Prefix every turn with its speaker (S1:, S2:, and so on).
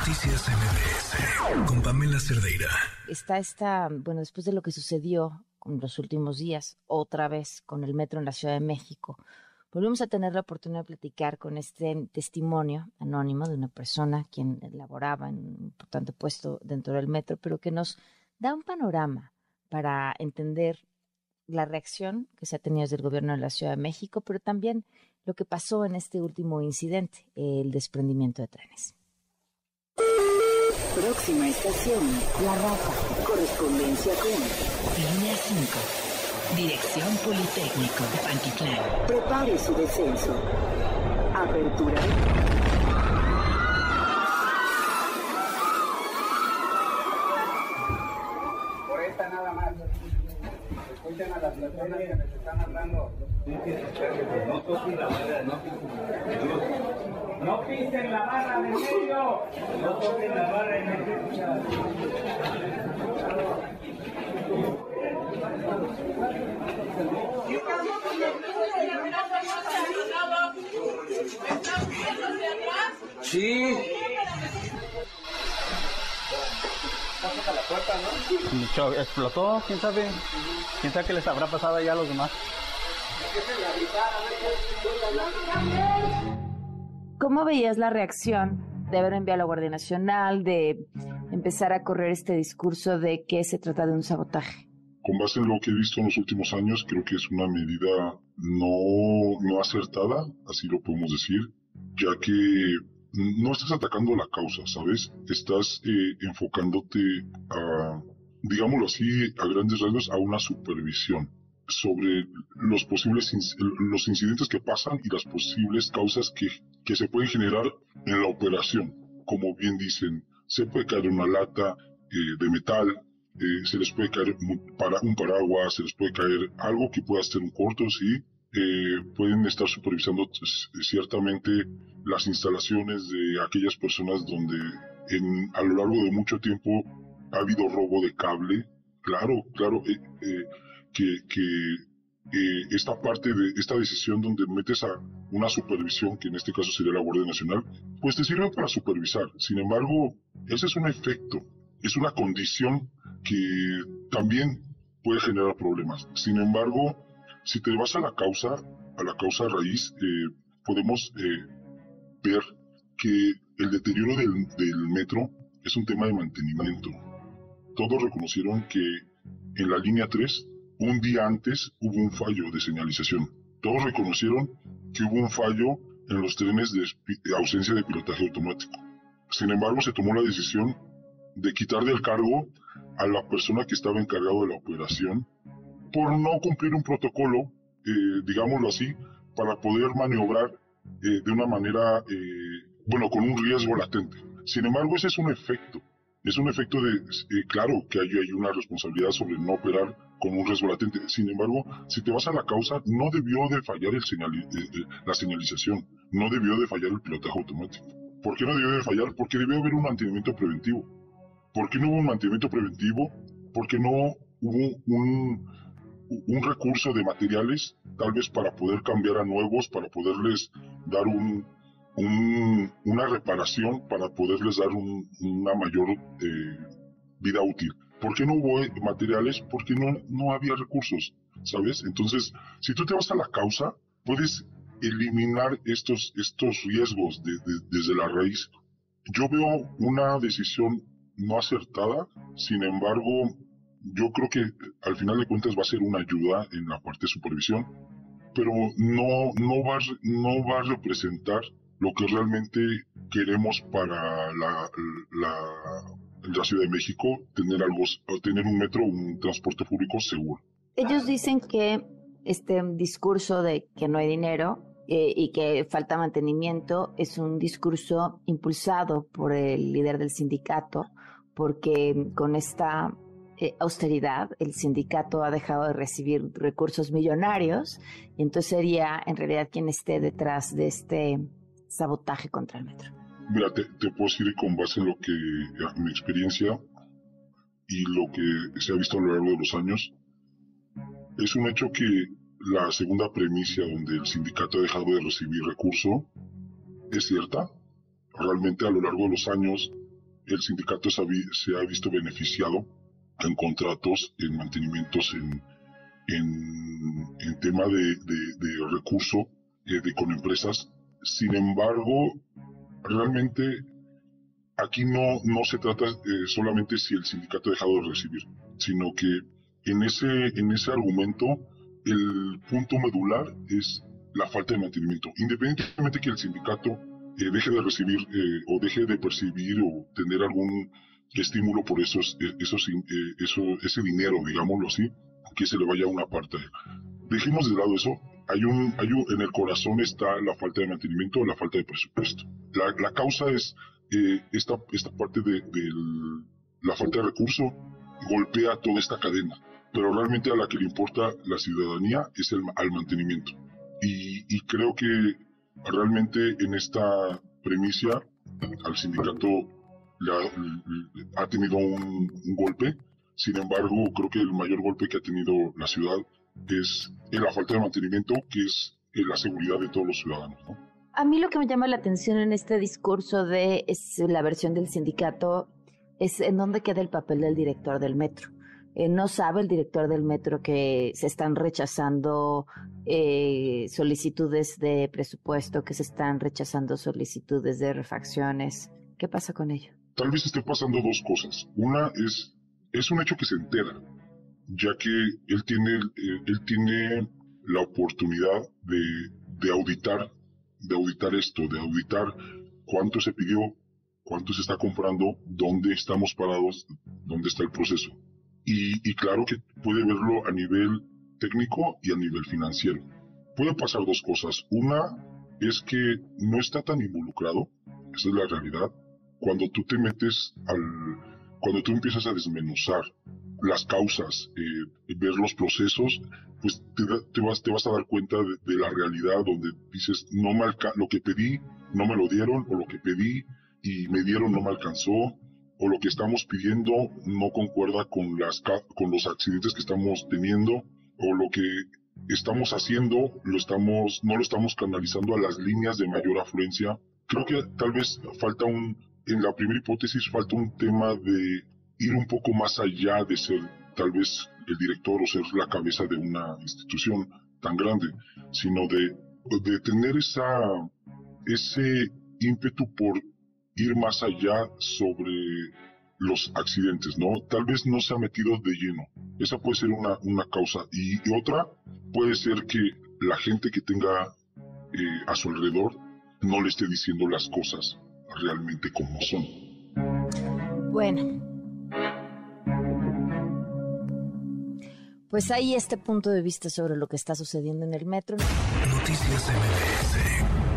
S1: Noticias MBS con Pamela Cerdeira.
S2: Está esta, bueno, después de lo que sucedió en los últimos días, otra vez con el metro en la Ciudad de México, volvemos a tener la oportunidad de platicar con este testimonio anónimo de una persona quien laboraba en un importante puesto dentro del metro, pero que nos da un panorama para entender la reacción que se ha tenido desde el gobierno de la Ciudad de México, pero también lo que pasó en este último incidente, el desprendimiento de trenes.
S3: Próxima estación, La Raza. Correspondencia con
S4: Línea 5. Dirección Politécnico de Pantitlán.
S3: Prepare su descenso. Apertura.
S5: Por esta nada más. Escuchen a las personas que les están hablando. No toquen la barra, no No pisen la barra de medio. No toquen la barra en medio. Sí.
S6: Mucho- explotó, quién sabe. Quién sabe qué les habrá pasado ya a los demás.
S2: ¿Cómo veías la reacción de haber enviado a la Guardia Nacional, de empezar a correr este discurso de que se trata de un sabotaje?
S7: Con base en lo que he visto en los últimos años, creo que es una medida no, no acertada, así lo podemos decir, ya que no estás atacando la causa, ¿sabes? Estás eh, enfocándote a, digámoslo así, a grandes rasgos, a una supervisión sobre los posibles los incidentes que pasan y las posibles causas que, que se pueden generar en la operación. Como bien dicen, se puede caer una lata eh, de metal, eh, se les puede caer mu- para, un paraguas, se les puede caer algo que pueda ser un corto, sí. Eh, pueden estar supervisando ciertamente las instalaciones de aquellas personas donde en, a lo largo de mucho tiempo ha habido robo de cable. Claro, claro, eh, eh, que, que eh, esta parte de esta decisión donde metes a una supervisión, que en este caso sería la Guardia Nacional, pues te sirve para supervisar. Sin embargo, ese es un efecto, es una condición que también puede generar problemas. Sin embargo, si te vas a la causa, a la causa raíz, eh, podemos eh, ver que el deterioro del, del metro es un tema de mantenimiento. Todos reconocieron que en la línea 3, un día antes, hubo un fallo de señalización. Todos reconocieron que hubo un fallo en los trenes de, ausencia de pilotaje automático. Sin embargo, se tomó la decisión de quitar del cargo a la persona que estaba encargado de la operación por no cumplir un protocolo, eh, digámoslo así, para poder maniobrar eh, de una manera, eh, bueno, con un riesgo latente. Sin embargo, ese es un efecto. Es un efecto de, eh, claro, que hay, una responsabilidad sobre no operar con un riesgo latente. Sin embargo, si te vas a la causa, no debió de fallar el señali- eh, eh, la señalización, no debió de fallar el pilotaje automático. ¿Por qué no debió de fallar? Porque debió haber un mantenimiento preventivo. ¿Por qué no hubo un mantenimiento preventivo? Porque no hubo un recurso de materiales, tal vez para poder cambiar a nuevos, para poderles dar un, un- una reparación, para poderles dar un- una mayor eh, vida útil. ¿Por qué no hubo materiales? Porque no, no había recursos, ¿sabes? Entonces, si tú te vas a la causa, puedes eliminar estos, estos riesgos de- de- desde la raíz. Yo veo una decisión no acertada, sin embargo, yo creo que eh, al final de cuentas va a ser una ayuda en la parte de supervisión, pero no, no, va, no va a representar lo que realmente queremos para la, la, Ciudad de México, tener algo, tener un metro, un transporte público seguro.
S2: Ellos dicen que este discurso de que no hay dinero eh, y que falta mantenimiento es un discurso impulsado por el líder del sindicato, porque con esta eh, austeridad el sindicato ha dejado de recibir recursos millonarios y entonces sería en realidad quien esté detrás de este sabotaje contra el metro.
S7: Mira, te, te puedo decir con base en lo que, en mi experiencia y lo que se ha visto a lo largo de los años, es un hecho que la segunda premisa donde el sindicato ha dejado de recibir recurso es cierta. Realmente a lo largo de los años el sindicato se ha visto beneficiado en contratos, en mantenimientos, en, en, tema de, recurso eh, con empresas. Sin embargo, realmente aquí no, no se trata eh, solamente si el sindicato ha dejado de recibir, sino que en ese, en ese argumento el punto medular es la falta de mantenimiento. Independientemente que el sindicato eh, deje de recibir o deje de percibir o tener algún estímulo por esos, esos, eso, ese dinero, digámoslo así, que se le vaya una parte. Dejemos de lado eso. Hay un, hay un, en el corazón está la falta de mantenimiento, la falta de presupuesto. La, la causa es eh, esta, esta parte de, la falta de recurso golpea toda esta cadena, pero realmente a la que le importa la ciudadanía es el al mantenimiento. Y, y creo que realmente en esta premisa al sindicato le ha, ha tenido un, un golpe sin embargo, creo que el mayor golpe que ha tenido la ciudad es la falta de mantenimiento, que es la seguridad de todos los ciudadanos.
S2: A mí lo que me llama la atención en este discurso de la versión del sindicato es en dónde queda el papel del director del metro. Eh, no sabe el director del metro que se están rechazando eh, solicitudes de presupuesto, que se están rechazando solicitudes de refacciones. ¿Qué pasa con ello?
S7: Tal vez esté pasando dos cosas. Una es es un hecho que se entera, ya que él tiene, eh, él tiene la oportunidad de, auditar, de auditar esto, de auditar cuánto se pidió, cuánto se está comprando, dónde estamos parados, dónde está el proceso. Y, y claro que puede verlo a nivel técnico y a nivel financiero. Puede pasar dos cosas. Una es que no está tan involucrado, esa es la realidad. Cuando tú te metes al, cuando tú empiezas a desmenuzar las causas, eh, ver los procesos, pues te, vas, te vas a dar cuenta de, la realidad donde dices, no me lo que pedí no me lo dieron, o lo que pedí y me dieron no me alcanzó, o lo que estamos pidiendo no concuerda con, las, con los accidentes que estamos teniendo, o lo que estamos haciendo lo estamos, no lo estamos canalizando a las líneas de mayor afluencia. Creo que tal vez falta un, en la primera hipótesis falta un tema de ir un poco más allá de ser tal vez el director o ser la cabeza de una institución tan grande, sino de, de tener esa, ese ímpetu por ir más allá sobre los accidentes, ¿no? Tal vez no se ha metido de lleno. Esa puede ser una, una causa. Y, otra puede ser que la gente que tenga eh, a su alrededor no le esté diciendo las cosas realmente como son.
S2: Bueno. Pues hay este punto de vista sobre lo que está sucediendo en el metro.
S1: Noticias MBS